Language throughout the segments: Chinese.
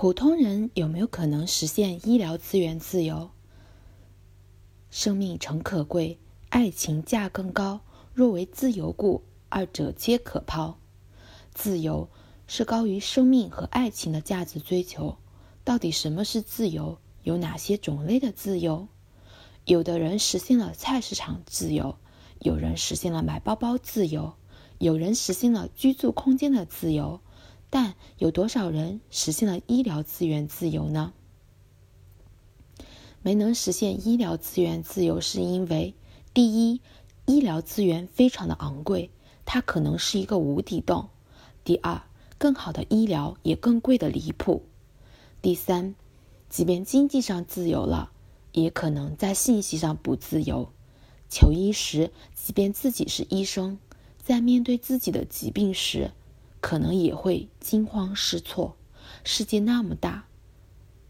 普通人有没有可能实现医疗资源自由？生命诚可贵，爱情价更高。若为自由故，二者皆可抛。自由是高于生命和爱情的价值追求。到底什么是自由？有哪些种类的自由？有的人实现了菜市场自由，有人实现了买包包自由，有人实现了居住空间的自由。但有多少人实现了医疗资源自由呢？没能实现医疗资源自由，是因为第一，医疗资源非常的昂贵，它可能是一个无底洞；第二，更好的医疗也更贵的离谱；第三，即便经济上自由了，也可能在信息上不自由。求医时，即便自己是医生，在面对自己的疾病时，可能也会惊慌失措。世界那么大，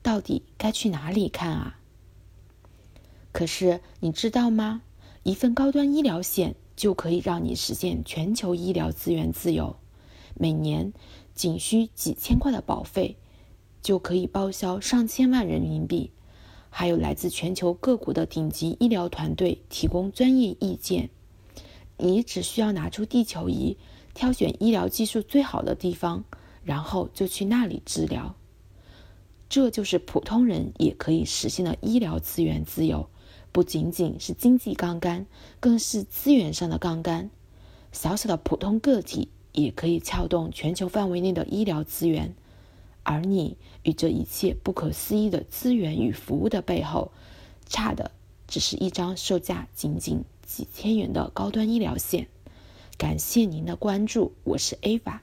到底该去哪里看啊？可是你知道吗？一份高端医疗险就可以让你实现全球医疗资源自由。每年仅需几千块的保费，就可以报销上千万人民币。还有来自全球各国的顶级医疗团队提供专业意见。你只需要拿出地球仪。挑选医疗技术最好的地方，然后就去那里治疗。这就是普通人也可以实现的医疗资源自由，不仅仅是经济杠杆，更是资源上的杠杆。小小的普通个体也可以撬动全球范围内的医疗资源，而你与这一切不可思议的资源与服务的背后，差的只是一张售价仅仅几千元的高端医疗险。感谢您的关注，我是 A 法。